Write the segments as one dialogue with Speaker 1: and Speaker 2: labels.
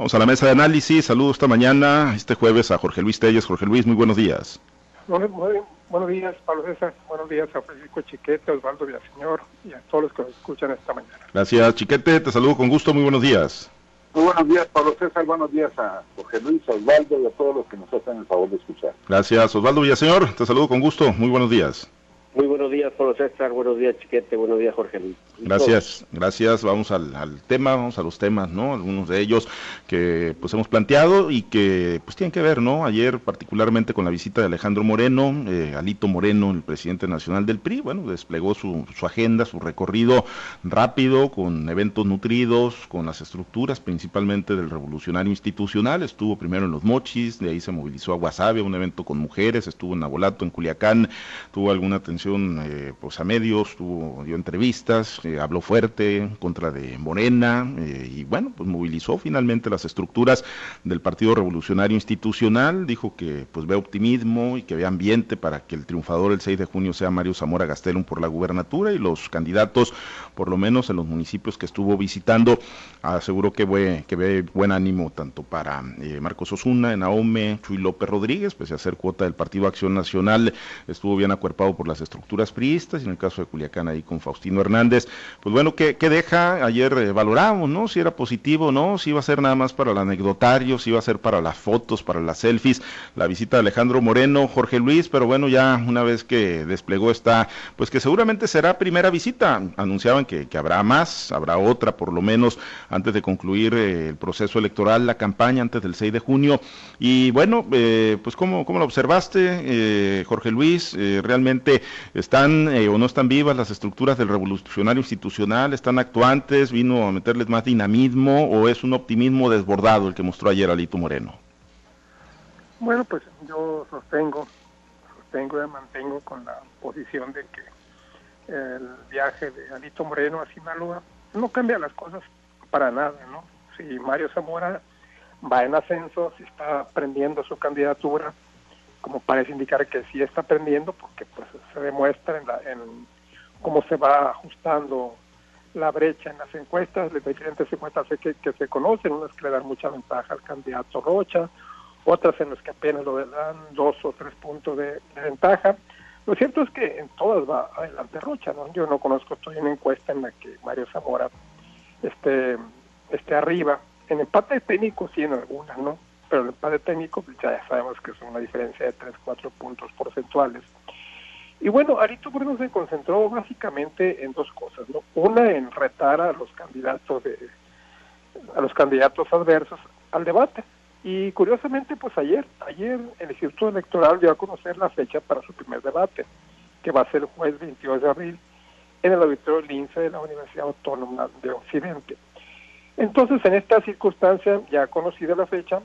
Speaker 1: Vamos a la mesa de análisis. Saludos esta mañana, este jueves, a Jorge Luis Telles. Jorge Luis, muy buenos días.
Speaker 2: buenos días, Pablo César. Buenos días a Francisco Chiquete, Osvaldo Villaseñor y a todos los que nos escuchan esta mañana.
Speaker 1: Gracias, Chiquete. Te saludo con gusto. Muy buenos días.
Speaker 3: Muy buenos días, Pablo César. Buenos días a Jorge Luis, a Osvaldo y a todos los que nos hacen el favor de escuchar.
Speaker 1: Gracias, Osvaldo Villaseñor. Te saludo con gusto. Muy buenos días.
Speaker 4: Muy buenos días, Pablo César. Buenos días, Chiquete. Buenos días, Jorge Luis.
Speaker 1: Gracias, gracias. Vamos al, tema, vamos a los temas, ¿no? Algunos de ellos que pues hemos planteado y que pues tienen que ver, ¿no? Ayer particularmente con la visita de Alejandro Moreno, eh, Alito Moreno, el presidente nacional del PRI, bueno, desplegó su, su agenda, su recorrido rápido, con eventos nutridos, con las estructuras principalmente del revolucionario institucional. Estuvo primero en Los Mochis, de ahí se movilizó a Guasave, un evento con mujeres, estuvo en Abolato, en Culiacán, tuvo alguna atención eh, pues a medios, tuvo, dio entrevistas, habló fuerte en contra de Morena eh, y bueno, pues movilizó finalmente las estructuras del Partido Revolucionario Institucional, dijo que pues ve optimismo y que ve ambiente para que el triunfador el 6 de junio sea Mario Zamora Gastelum por la gubernatura y los candidatos, por lo menos en los municipios que estuvo visitando, aseguró que ve, que ve buen ánimo tanto para eh, Marcos Osuna, en Ahome, Chuy López Rodríguez, pese a ser cuota del Partido Acción Nacional, estuvo bien acuerpado por las estructuras priistas y en el caso de Culiacán ahí con Faustino Hernández, pues bueno, ¿qué, deja? Ayer eh, valoramos, ¿no? Si era positivo o no, si iba a ser nada más para el anecdotario, si iba a ser para las fotos, para las selfies, la visita de Alejandro Moreno, Jorge Luis, pero bueno, ya una vez que desplegó esta, pues que seguramente será primera visita, anunciaban que, habrá más, habrá otra por lo menos antes de concluir eh, el proceso electoral, la campaña antes del 6 de junio, y bueno, eh, pues ¿cómo, ¿cómo, lo observaste, Jorge Luis? ¿Realmente están o no están vivas las estructuras del revolucionario institucional, están actuantes, vino a meterles más dinamismo o es un optimismo desbordado el que mostró ayer Alito Moreno?
Speaker 2: Bueno, pues yo sostengo, sostengo y mantengo con la posición de que el viaje de Alito Moreno a Sinaloa no cambia las cosas para nada, ¿no? Si Mario Zamora va en ascenso, si está aprendiendo su candidatura, como parece indicar que sí está aprendiendo, porque pues se demuestra en, la, en cómo se va ajustando la brecha en las encuestas, las diferentes encuestas que, que se conocen, unas que le dan mucha ventaja al candidato Rocha, otras en las que apenas lo dan dos o tres puntos de, ventaja. Lo cierto es que en todas va adelante Rocha, ¿no? Yo no conozco, estoy en una encuesta en la que Mario Zamora esté, esté arriba. En empate técnico sí en algunas, ¿no? Pero el empate técnico pues ya sabemos que es una diferencia de tres, cuatro puntos porcentuales. Y bueno, Arito Bruno se concentró básicamente en dos cosas, ¿no? Una en retar a los candidatos de, a los candidatos adversos al debate. Y curiosamente, pues ayer, ayer el Instituto Electoral dio a conocer la fecha para su primer debate, que va a ser el jueves 22 de abril en el auditorio Lince de la Universidad Autónoma de Occidente. Entonces, en esta circunstancia, ya conocida la fecha,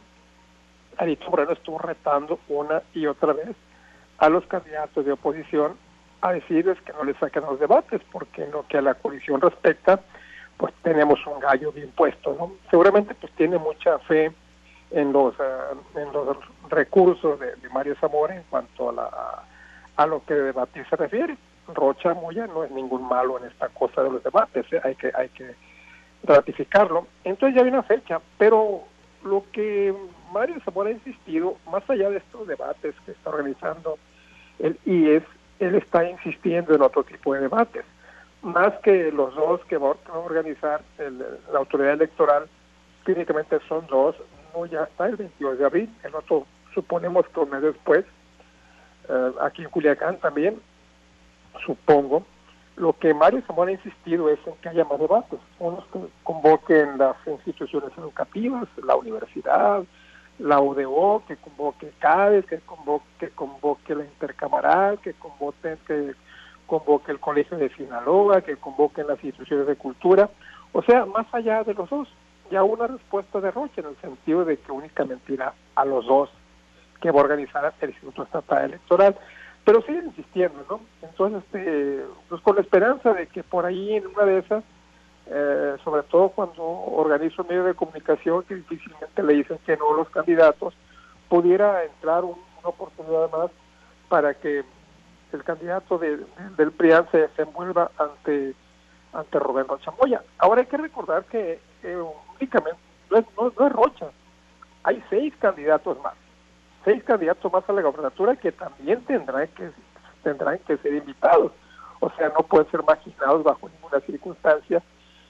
Speaker 2: Arito Moreno estuvo retando una y otra vez a los candidatos de oposición a decirles que no les saquen los debates, porque en lo que a la coalición respecta, pues tenemos un gallo bien puesto, ¿no? Seguramente pues tiene mucha fe en los, eh, en los recursos de, Mario Zamora en cuanto a, la, a, lo que de debatir se refiere. Rocha Moya no es ningún malo en esta cosa de los debates, ¿eh? hay que hay que ratificarlo. Entonces ya hay una fecha, pero lo que Mario Zamora ha insistido, más allá de estos debates que está organizando el IES, él está insistiendo en otro tipo de debates, más que los dos que va a organizar la autoridad electoral, técnicamente son dos, no ya está el 22 de abril, el otro suponemos que un mes después, eh, aquí en Culiacán también, supongo, lo que Mario Zamora ha insistido es en que haya más debates, unos que convoquen las instituciones educativas, la universidad, la UDO, que convoque CADES, que convoque, que convoque la intercamaral, que convoque, que convoque el Colegio de Sinaloa, que convoquen las instituciones de cultura. O sea, más allá de los dos, ya una respuesta de Roche en el sentido de que únicamente irá a los dos que va a organizar el Instituto Estatal Electoral. Pero sigue insistiendo, ¿no? Entonces, este, pues con la esperanza de que por ahí en una de esas eh, sobre todo cuando organizo un medio de comunicación que difícilmente le dicen que no los candidatos, pudiera entrar una oportunidad más para que el candidato del PRIAN se desenvuelva ante ante Roberto Chamoya. Ahora hay que recordar que únicamente no es, no, es Rocha, hay seis candidatos más, seis candidatos más a la gobernatura que también tendrán que, tendrán que ser invitados, o sea, no pueden ser marginados bajo ninguna circunstancia.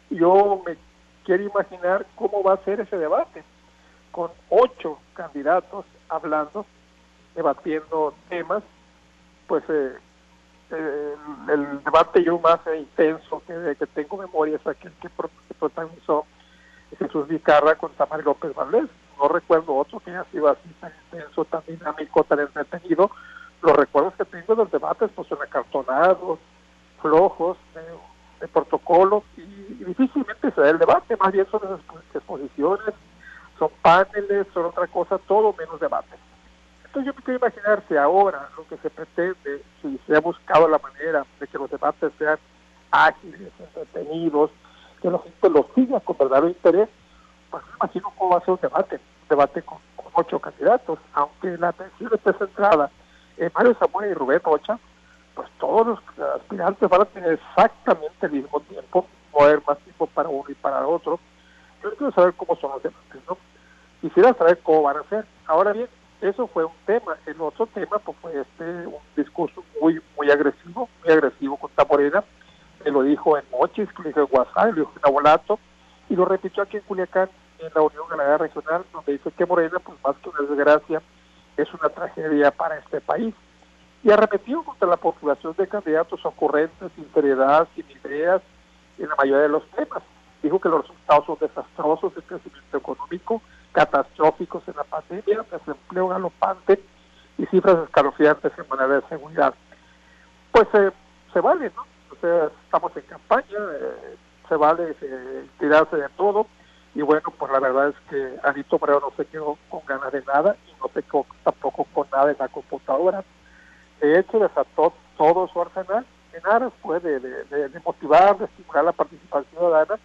Speaker 2: Yo me quiero imaginar cómo va a ser ese debate, con ocho candidatos hablando, debatiendo temas, pues eh, el, debate yo más intenso que, que tengo memoria es aquel que, protagonizó Jesús Vicarra con Tamar López Valdés. No recuerdo otro que haya sido así tan intenso, tan dinámico, tan entretenido. Los recuerdos que tengo de los debates pues son acartonados, flojos, de, protocolo y, difícilmente se da el debate, más bien son exposiciones, son paneles, son otra cosa, todo menos debate. Entonces yo me quiero imaginar si ahora lo que se pretende, si se ha buscado la manera de que los debates sean ágiles, entretenidos, que la gente los siga con verdadero interés, pues me imagino cómo va a ser un debate, un debate con, ocho candidatos, aunque la atención esté centrada en Mario Samuel y Rubén Rocha, pues todos los aspirantes van a tener exactamente el mismo tiempo, no haber más tiempo para uno y para otro. Yo quiero saber cómo son los debates, ¿no? Quisiera saber cómo van a ser. Ahora bien, eso fue un tema. El otro tema pues, fue este un discurso muy muy agresivo, muy agresivo contra Morena. Se lo dijo en Mochis, lo dijo en WhatsApp, lo dijo en Abolato, y lo repitió aquí en Culiacán, en la Unión Ganadera Regional, donde dice que Morena, pues más que una desgracia, es una tragedia para este país. Y arremetió contra la postulación de candidatos ocurrentes, sin seriedad, sin ideas, en la mayoría de los temas. Dijo que los resultados son desastrosos, el crecimiento económico, catastróficos en la pandemia, desempleo galopante y cifras escalofriantes en manera de seguridad. Pues eh, se vale, ¿no? O sea, estamos en campaña, eh, se vale eh, tirarse de todo y bueno, pues la verdad es que Anito Moreno no se quedó con ganas de nada y no se quedó tampoco con nada en la computadora. De hecho, desató todo su arsenal en pues, de, motivar, de estimular la participación ciudadana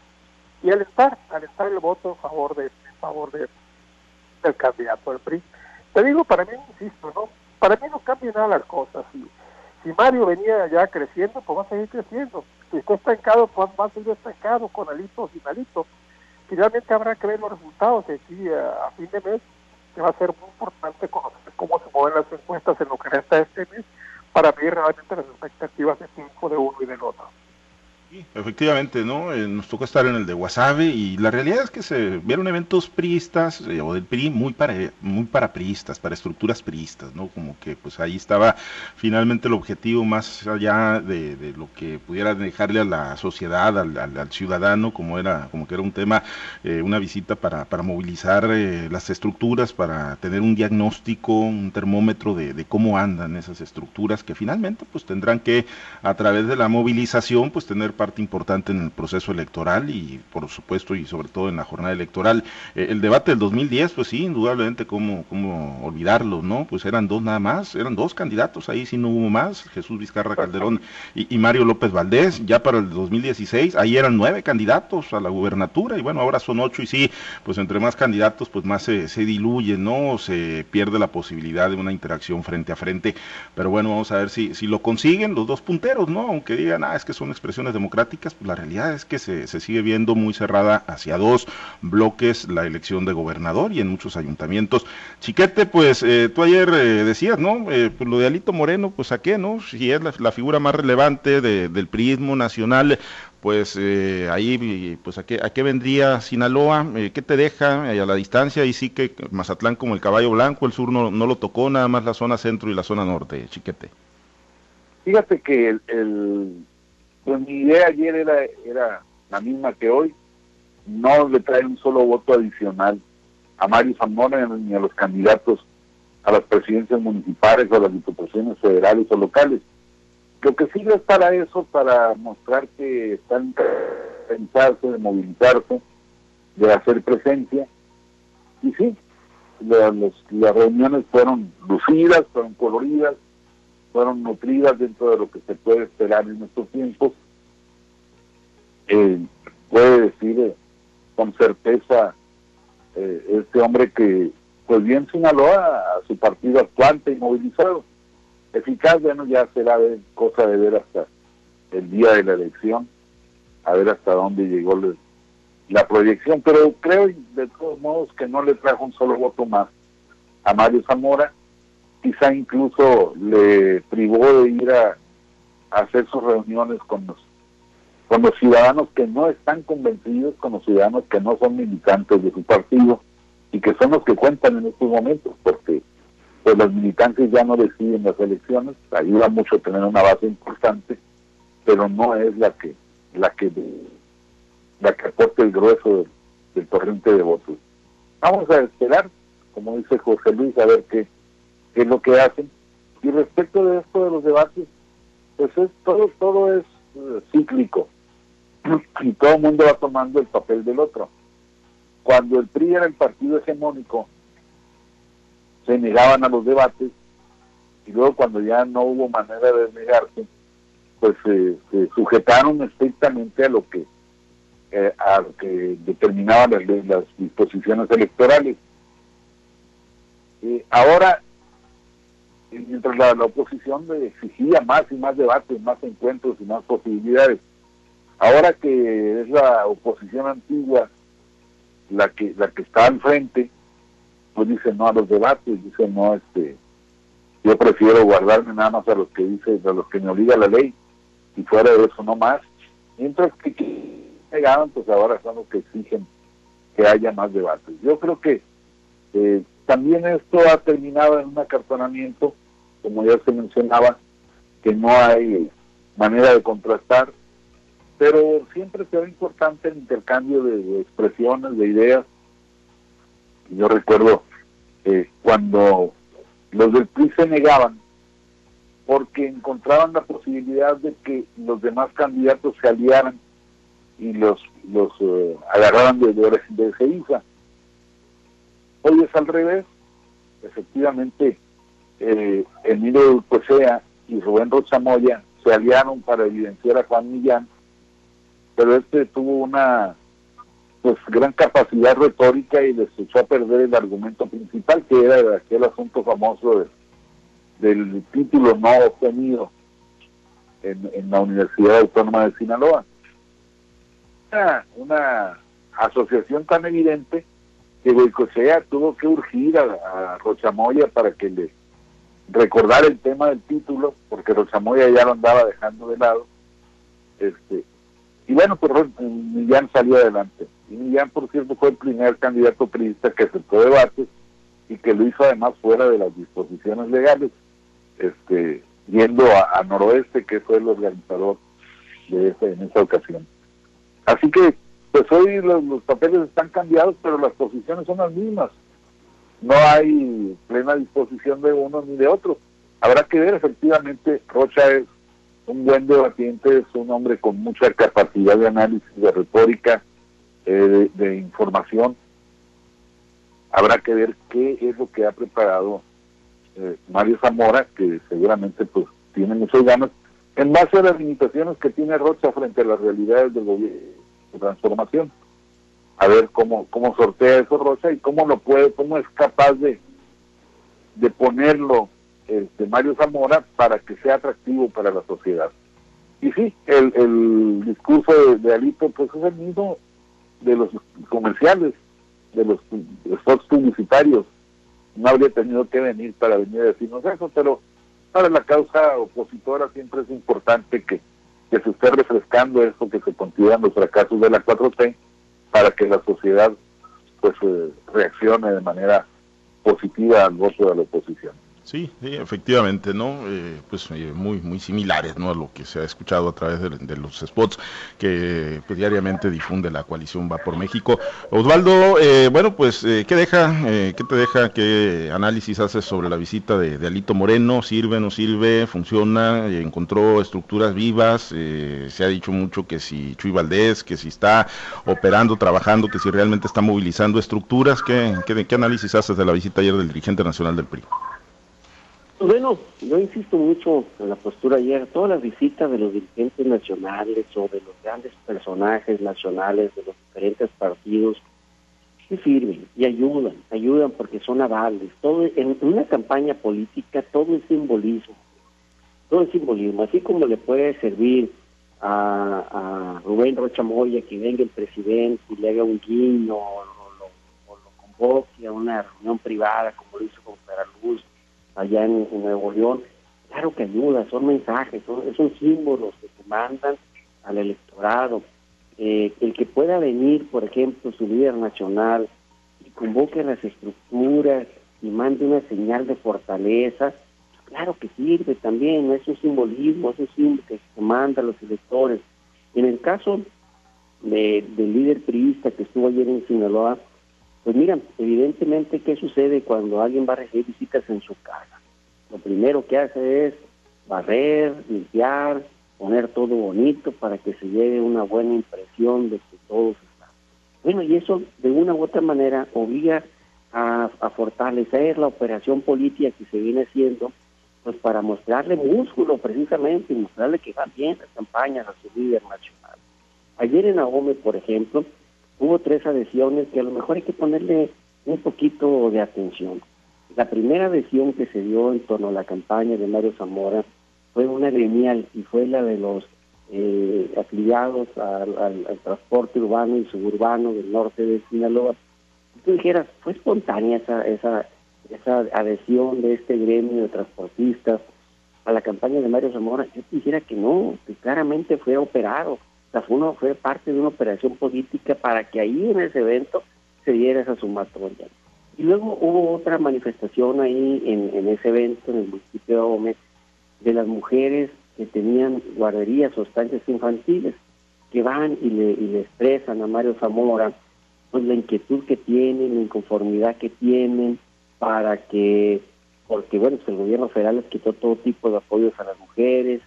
Speaker 2: y alentar, alentar el voto a favor de, en favor de, el candidato del PRI. Te digo, para mí, insisto, ¿no? Para mí no cambia nada las cosas. Si, si Mario venía ya creciendo, pues va a seguir creciendo. Si está estancado, pues va a seguir estancado, con alito o sin alito. Finalmente habrá que ver los resultados de aquí a, fin de mes, que va a ser muy importante conocer cómo se mueven las encuestas en lo que resta este mes, para ver realmente las expectativas de tiempo de uno y del otro
Speaker 1: efectivamente, ¿no? Eh, nos tocó estar en el de Wasabe y la realidad es que se vieron eventos priistas eh, o del PRI muy para muy para priistas, para estructuras priistas, ¿no? Como que pues ahí estaba finalmente el objetivo más allá de, lo que pudiera dejarle a la sociedad, al, ciudadano, como era como que era un tema, eh, una visita para, para movilizar las estructuras, para tener un diagnóstico, un termómetro de, de cómo andan esas estructuras que finalmente pues tendrán que a través de la movilización pues tener parte importante en el proceso electoral y por supuesto y sobre todo en la jornada electoral. Eh, el debate del 2010, pues sí, indudablemente, ¿cómo, ¿cómo olvidarlo? ¿no? Pues eran dos nada más, eran dos candidatos, ahí sí no hubo más, Jesús Vizcarra Calderón y, Mario López Valdés. Ya para el 2016, ahí eran nueve candidatos a la gubernatura y bueno, ahora son ocho y sí, pues entre más candidatos, pues más se, se diluye, ¿no? Se pierde la posibilidad de una interacción frente a frente. Pero bueno, vamos a ver si, si lo consiguen los dos punteros, ¿no? Aunque digan, ah, es que son expresiones democráticas democráticas, pues la realidad es que se, se, sigue viendo muy cerrada hacia dos bloques la elección de gobernador y en muchos ayuntamientos. Chiquete, pues eh, tú ayer eh, decías, ¿no? Eh, pues lo de Alito Moreno, pues a qué, ¿no? Si es la, figura más relevante del priismo nacional, pues ahí, pues a qué, a qué vendría Sinaloa, qué te deja a la distancia, y sí que Mazatlán como el caballo blanco, el sur no, no lo tocó, nada más la zona centro y la zona norte, Chiquete.
Speaker 3: Fíjate que el pues mi idea ayer era, era la misma que hoy, no le trae un solo voto adicional a Mario Zamora ni a los candidatos a las presidencias municipales o a las diputaciones federales o locales. Lo que sirve es para eso, para mostrar que están pensarse, de movilizarse, de hacer presencia. Y sí, las reuniones fueron lucidas, fueron coloridas, fueron nutridas dentro de lo que se puede esperar en estos tiempos. Eh, puede decir eh, con certeza eh, este hombre que pues bien Sinaloa a su partido actuante y movilizado. Eficaz, bueno, ya será cosa de ver hasta el día de la elección, a ver hasta dónde llegó la proyección, pero creo de todos modos que no le trajo un solo voto más a Mario Zamora, quizá incluso le privó de ir a, hacer sus reuniones con los, con los ciudadanos que no están convencidos, con los ciudadanos que no son militantes de su partido y que son los que cuentan en estos momentos, porque pues los militantes ya no deciden las elecciones, ayuda mucho tener una base importante, pero no es la que la que la que aporte el grueso del, torrente de votos. Vamos a esperar, como dice José Luis, a ver qué, qué es lo que hacen. Y respecto de esto de los debates, pues es todo todo es eh, cíclico y todo el mundo va tomando el papel del otro. Cuando el PRI era el partido hegemónico, se negaban a los debates y luego cuando ya no hubo manera de negarse, pues se sujetaron estrictamente a lo que eh, a lo que determinaban las, disposiciones electorales. ahora, mientras la, oposición exigía más y más debates, más encuentros y más posibilidades, ahora que es la oposición antigua la que la que está al frente, pues dice no a los debates, dice no este yo prefiero guardarme nada más a los que dice, a los que me obliga la ley y fuera de eso no más. Mientras que negaban, pues ahora son los que exigen que haya más debates. Yo creo que eh, también esto ha terminado en un acartonamiento, como ya se mencionaba, que no hay manera de contrastar, pero siempre será importante el intercambio de, expresiones, de ideas. Yo recuerdo eh, cuando los del PRI se negaban porque encontraban la posibilidad de que los demás candidatos se aliaran y los los eh, de, de, de Hoy es al revés. Efectivamente, eh, Emilio Cosea y Rubén Rochamoya se aliaron para evidenciar a Juan Millán, pero este tuvo una pues gran capacidad retórica y les echó a perder el argumento principal, que era aquel asunto famoso del título no obtenido en, en la Universidad Autónoma de Sinaloa una, asociación tan evidente que Boicosea tuvo que urgir a, Rochamoya para que le recordara el tema del título, porque Rochamoya ya lo andaba dejando de lado. Este, y bueno, pues Millán salió adelante. Y Millán, por cierto, fue el primer candidato priista que aceptó debates y que lo hizo además fuera de las disposiciones legales, este, yendo a, Noroeste, que fue el organizador de en esa ocasión. Así que, pues hoy los, papeles están cambiados, pero las posiciones son las mismas. No hay plena disposición de uno ni de otro. Habrá que ver, efectivamente, Rocha es un buen debatiente, es un hombre con mucha capacidad de análisis, de retórica, eh, de, información. Habrá que ver qué es lo que ha preparado eh, Mario Zamora, que seguramente pues tiene muchas ganas, en base a las limitaciones que tiene Rocha frente a las realidades del gobierno de transformación. A ver cómo, cómo sortea eso Rocha y cómo lo puede, cómo es capaz de, de ponerlo este, Mario Zamora para que sea atractivo para la sociedad. Y sí, el, el discurso de, Alito pues es el mismo de los comerciales, de los spots publicitarios. No habría tenido que venir para venir a decirnos eso, pero para la causa opositora siempre es importante que, que se esté refrescando eso que se consideran los fracasos de la 4T para que la sociedad pues eh, reaccione de manera positiva al voto de la oposición.
Speaker 1: Sí, efectivamente, ¿no? Eh, pues eh, muy muy similares, ¿no? A lo que se ha escuchado a través de, los spots que pues, diariamente difunde la coalición Va por México. Osvaldo, eh, bueno, pues, ¿qué deja? ¿Qué te deja? ¿Qué análisis haces sobre la visita de, Alito Moreno? ¿Sirve, no sirve? ¿Funciona? ¿Encontró estructuras vivas? se ha dicho mucho que si Chuy Valdés, que si está operando, trabajando, que si realmente está movilizando estructuras. ¿Qué, qué, qué análisis haces de la visita ayer del dirigente nacional del PRI?
Speaker 4: Bueno, yo insisto mucho en la postura ayer, todas las visitas de los dirigentes nacionales o de los grandes personajes nacionales de los diferentes partidos, sí sirven y ayudan, ayudan porque son avales. Todo en una campaña política todo es simbolismo, todo es simbolismo, así como le puede servir a, Rubén Rocha Moya que venga el presidente y le haga un guiño o, lo, convoque a una reunión privada como lo hizo con Luz allá en, Nuevo León, claro que ayuda, son mensajes, son, son símbolos que se mandan al electorado. Eh, el que pueda venir, por ejemplo, su líder nacional y convoque las estructuras y mande una señal de fortaleza, claro que sirve también, es un simbolismo, es un símbolo que se manda a los electores. En el caso de, del líder priista que estuvo ayer en Sinaloa, pues mira, evidentemente, ¿qué sucede cuando alguien va a recibir visitas en su casa? Lo primero que hace es barrer, limpiar, poner todo bonito para que se lleve una buena impresión de que todos están. Bueno, y eso de una u otra manera obliga a, fortalecer la operación política que se viene haciendo, pues para mostrarle músculo precisamente y mostrarle que van bien las campañas a su líder nacional. Ayer en Ahome, por ejemplo, hubo tres adhesiones que a lo mejor hay que ponerle un poquito de atención. La primera adhesión que se dio en torno a la campaña de Mario Zamora fue una gremial y fue la de los eh, afiliados al, transporte urbano y suburbano del norte de Sinaloa. tú dijeras, ¿fue espontánea esa, esa, esa adhesión de este gremio de transportistas a la campaña de Mario Zamora? Yo dijera que no, que claramente fue operado. Sea, fue, fue parte de una operación política para que ahí en ese evento se diera esa sumatoria. Y luego hubo otra manifestación ahí en, en ese evento en el municipio de Gómez de las mujeres que tenían guarderías o estancias infantiles, que van y le, y le expresan a Mario Zamora pues la inquietud que tienen, la inconformidad que tienen para que, porque bueno, pues el gobierno federal les quitó todo tipo de apoyos a las mujeres,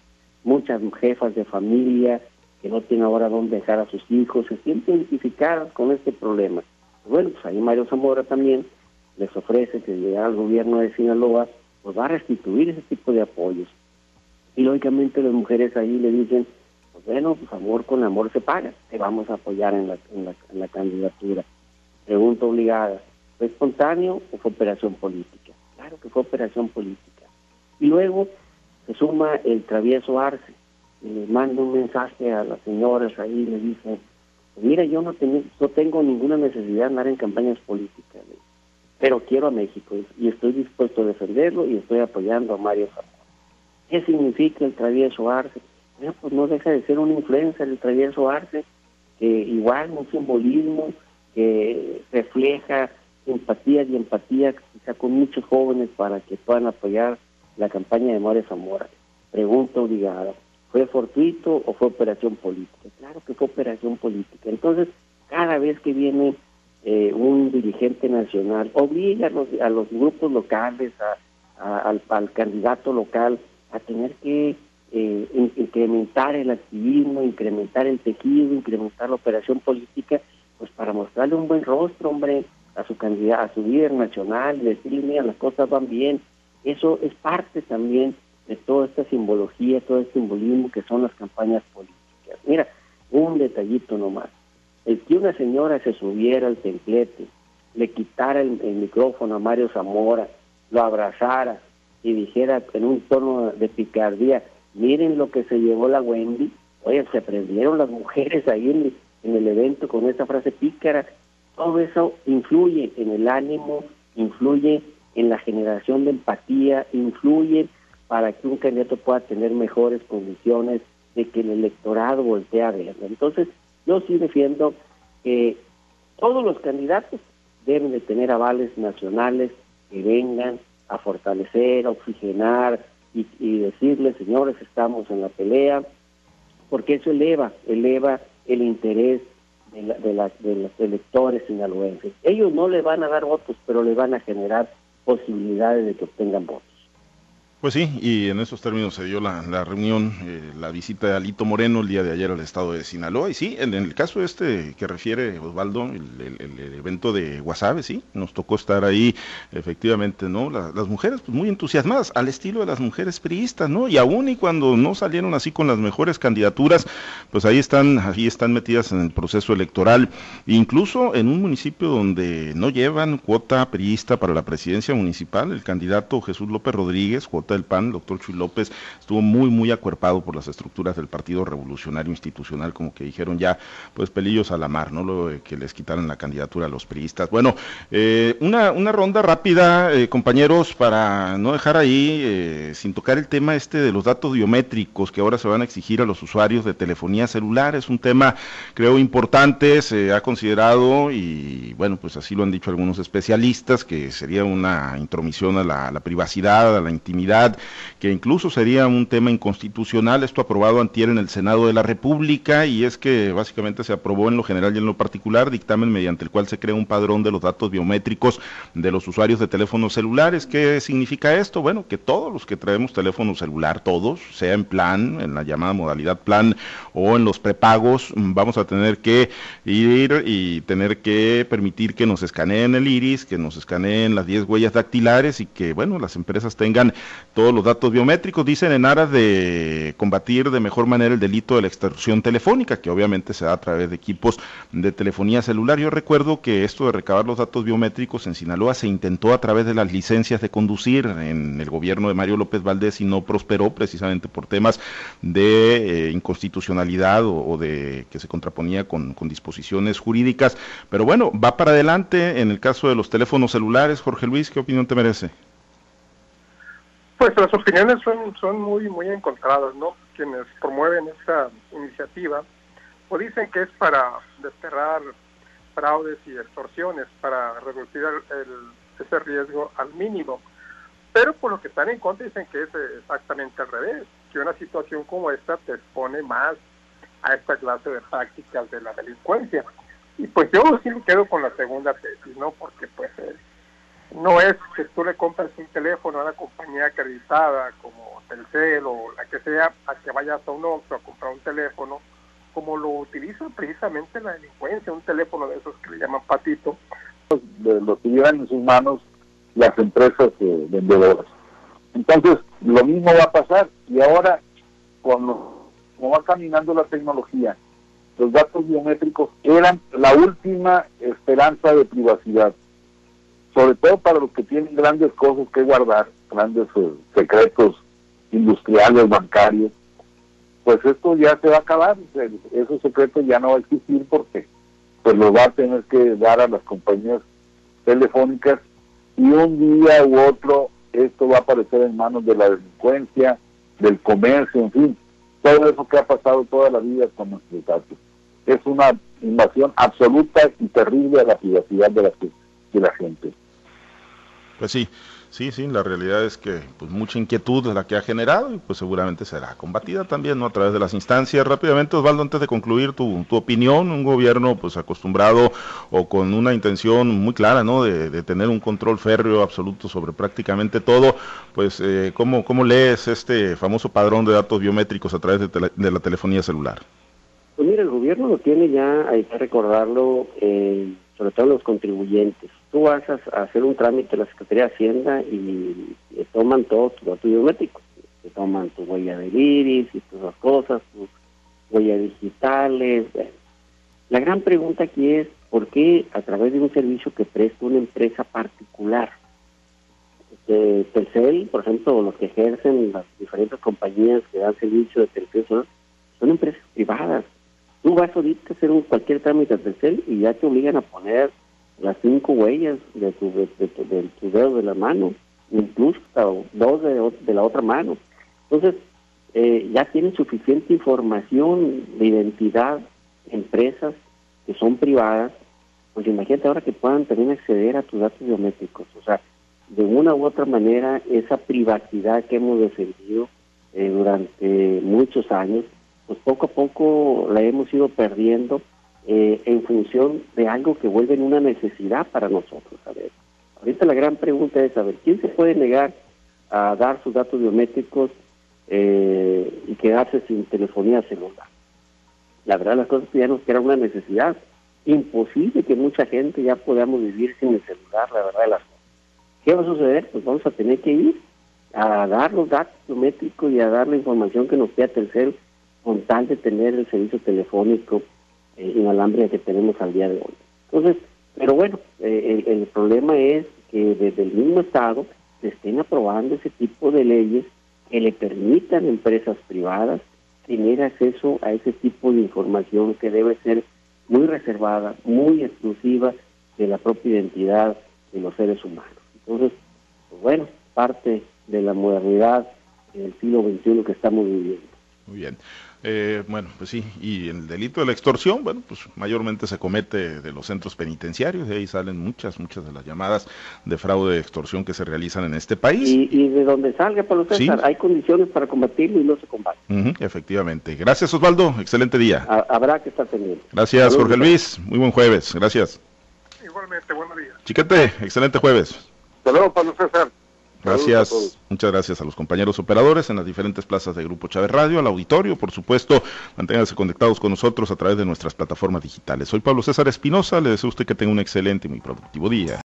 Speaker 4: muchas jefas de familia que no tienen ahora dónde dejar a sus hijos, se sienten identificadas con este problema. Bueno, pues ahí Mario Zamora también les ofrece que llegue al gobierno de Sinaloa, pues va a restituir ese tipo de apoyos. Y lógicamente las mujeres ahí le dicen, pues bueno, pues amor con amor se paga, te vamos a apoyar en la, en la, candidatura. Pregunta obligada, ¿fue espontáneo o fue operación política? Claro que fue operación política. Y luego se suma el travieso Arce, le manda un mensaje a las señoras ahí y le dice, mira, yo no, no tengo ninguna necesidad de andar en campañas políticas, pero quiero a México y estoy dispuesto a defenderlo y estoy apoyando a Mario Zamora. ¿Qué significa el travieso Arce? pues no deja de ser una influencia el travieso Arce, que igual un simbolismo que refleja empatía y empatía quizá con muchos jóvenes para que puedan apoyar la campaña de More Zamora. Pregunta obligada, ¿fue fortuito o fue operación política? Claro que fue operación política. Entonces, cada vez que viene eh, un dirigente nacional, obliga a los, grupos locales, al, al candidato local, a tener que eh, incrementar el activismo, incrementar el tejido, incrementar la operación política, pues para mostrarle un buen rostro, hombre, a su candidato, a su líder nacional, y mira, las cosas van bien. Eso es parte también de toda esta simbología, todo este simbolismo que son las campañas políticas. Mira, un detallito nomás. El que una señora se subiera al templete, le quitara el micrófono a Mario Zamora, lo abrazara, y dijera en un tono de picardía, miren lo que se llevó la Wendy, oye, se prendieron las mujeres ahí en, el evento con esa frase pícara, todo eso influye en el ánimo, influye en la generación de empatía, influye para que un candidato pueda tener mejores condiciones de que el electorado voltee a verlo. Entonces, yo sí defiendo que todos los candidatos deben de tener avales nacionales que vengan a fortalecer, a oxigenar y, decirles, señores, estamos en la pelea, porque eso eleva, eleva el interés de, de los electores sinaloenses. Ellos no le van a dar votos, pero le van a generar posibilidades de que obtengan votos.
Speaker 1: Pues sí, y en esos términos se dio la, reunión, eh, la visita de Alito Moreno el día de ayer al estado de Sinaloa. Y sí, en, el caso este que refiere Osvaldo, el, evento de Guasave, sí, nos tocó estar ahí, efectivamente, ¿no? las mujeres pues, muy entusiasmadas, al estilo de las mujeres priistas, ¿no? Y aún y cuando no salieron así con las mejores candidaturas, pues ahí están, ahí están metidas en el proceso electoral. Incluso en un municipio donde no llevan cuota priista para la presidencia municipal, el candidato Jesús López Rodríguez, cuota presidenta del PAN, el doctor Chuy López, estuvo muy, muy acuerpado por las estructuras del Partido Revolucionario Institucional, como que dijeron ya, pues pelillos a la mar, ¿no? Lo de que les quitaran la candidatura a los priistas. Bueno, eh, una, una ronda rápida, eh, compañeros, para no dejar ahí eh, sin tocar el tema este de los datos biométricos que ahora se van a exigir a los usuarios de telefonía celular. Es un tema, creo, importante, se ha considerado y, bueno, pues así lo han dicho algunos especialistas, que sería una intromisión a la, privacidad, a la intimidad, que incluso sería un tema inconstitucional. Esto aprobado antier en el Senado de la República y es que básicamente se aprobó en lo general y en lo particular dictamen mediante el cual se crea un padrón de los datos biométricos de los usuarios de teléfonos celulares. ¿Qué significa esto? Bueno, que todos los que traemos teléfono celular, todos, sea en plan, en la llamada modalidad plan o en los prepagos, vamos a tener que ir y tener que permitir que nos escaneen el iris, que nos escaneen las 10 huellas dactilares y que, bueno, las empresas tengan todos los datos biométricos, dicen en aras de combatir de mejor manera el delito de la extorsión telefónica, que obviamente se da a través de equipos de telefonía celular. Yo recuerdo que esto de recabar los datos biométricos en Sinaloa se intentó a través de las licencias de conducir en el gobierno de Mario López Valdés y no prosperó precisamente por temas de eh, inconstitucionalidad o, de que se contraponía con, con disposiciones jurídicas. Pero bueno, va para adelante en el caso de los teléfonos celulares. Jorge Luis, ¿qué opinión te merece?
Speaker 2: Pues las opiniones son, son muy, muy encontradas, ¿no? Quienes promueven esta iniciativa o dicen que es para desterrar fraudes y extorsiones, para reducir el, ese riesgo al mínimo. Pero por lo que están en contra dicen que es exactamente al revés, que una situación como esta te expone más a esta clase de prácticas de la delincuencia. Y pues yo sí me quedo con la segunda tesis, ¿no? Porque pues eh, no es que tú le compras un teléfono a una compañía acreditada como Telcel o la que sea, a que vayas a un Oxxo a comprar un teléfono, como lo utiliza precisamente la delincuencia, un teléfono de esos que le llaman patito.
Speaker 3: Lo que llevan en sus manos las empresas eh, vendedoras. Entonces, lo mismo va a pasar y ahora, cuando como va caminando la tecnología, los datos biométricos eran la última esperanza de privacidad, sobre todo para los que tienen grandes cosas que guardar, grandes eh, secretos industriales, bancarios, pues esto ya se va a acabar, esos secretos ya no va a existir porque pues los va a tener que dar a las compañías telefónicas y un día u otro esto va a aparecer en manos de la delincuencia, del comercio, en fin, todo eso que ha pasado toda la vida con nuestros datos. Es una invasión absoluta y terrible a la privacidad de la, de la gente.
Speaker 1: Pues sí, Sí, sí, la realidad es que pues mucha inquietud es la que ha generado y pues seguramente será combatida también ¿no? a través de las instancias. Rápidamente, Osvaldo, antes de concluir tu, tu opinión, un gobierno pues acostumbrado o con una intención muy clara ¿no? de, tener un control férreo absoluto sobre prácticamente todo, pues eh, ¿cómo, ¿cómo lees este famoso padrón de datos biométricos a través de, de la telefonía celular?
Speaker 4: Pues mira, el gobierno lo tiene ya, hay que recordarlo, eh, sobre todo los contribuyentes tú vas a, hacer un trámite en la Secretaría de Hacienda y, toman todo tu dato biométrico. Te toman tu huella de iris y todas las cosas, tus huellas digitales. La gran pregunta aquí es, ¿por qué a través de un servicio que presta una empresa particular? Este, Telcel, por ejemplo, los que ejercen las diferentes compañías que dan servicio de televisión son empresas privadas. Tú vas ahorita a hacer un, cualquier trámite a Telcel y ya te obligan a poner las cinco huellas de tu, de, tu dedo de la mano, incluso dos de, la otra mano. Entonces, eh, ya tienen suficiente información de identidad empresas que son privadas, pues imagínate ahora que puedan también acceder a tus datos biométricos. O sea, de una u otra manera, esa privacidad que hemos defendido eh, durante muchos años, pues poco a poco la hemos ido perdiendo eh, en función de algo que vuelve en una necesidad para nosotros. A ver, ahorita la gran pregunta es saber quién se puede negar a dar sus datos biométricos eh, y quedarse sin telefonía celular. La verdad, las cosas ya nos queda una necesidad. Imposible que mucha gente ya podamos vivir sin el celular, la verdad de las cosas. ¿Qué va a suceder? Pues vamos a tener que ir a dar los datos biométricos y a dar la información que nos queda Telcel con tener el servicio telefónico eh, inalámbrica que tenemos al día de hoy. Entonces, pero bueno, eh, el, problema es que desde el mismo Estado se estén aprobando ese tipo de leyes que le permitan a empresas privadas tener acceso a ese tipo de información que debe ser muy reservada, muy exclusiva de la propia identidad de los seres humanos. Entonces, pues bueno, parte de la modernidad del siglo XXI que estamos viviendo.
Speaker 1: Muy bien. Eh, bueno, pues sí, y el delito de la extorsión, bueno, pues mayormente se comete de los centros penitenciarios, de ahí salen muchas, muchas de las llamadas de fraude de extorsión que se realizan en este país.
Speaker 4: Y, de donde salga, Pablo César, hay condiciones para combatirlo y no se combate.
Speaker 1: efectivamente. Gracias, Osvaldo, excelente día.
Speaker 4: habrá que estar pendiente.
Speaker 1: Gracias, Jorge Luis, muy buen jueves, gracias.
Speaker 2: Igualmente, buenos días.
Speaker 1: Chiquete, excelente jueves.
Speaker 3: Hasta luego, Pablo César.
Speaker 1: Gracias, muchas gracias a los compañeros operadores en las diferentes plazas de Grupo Chávez Radio, al auditorio, por supuesto, manténganse conectados con nosotros a través de nuestras plataformas digitales. Soy Pablo César Espinosa, le deseo a usted que tenga un excelente y muy productivo día.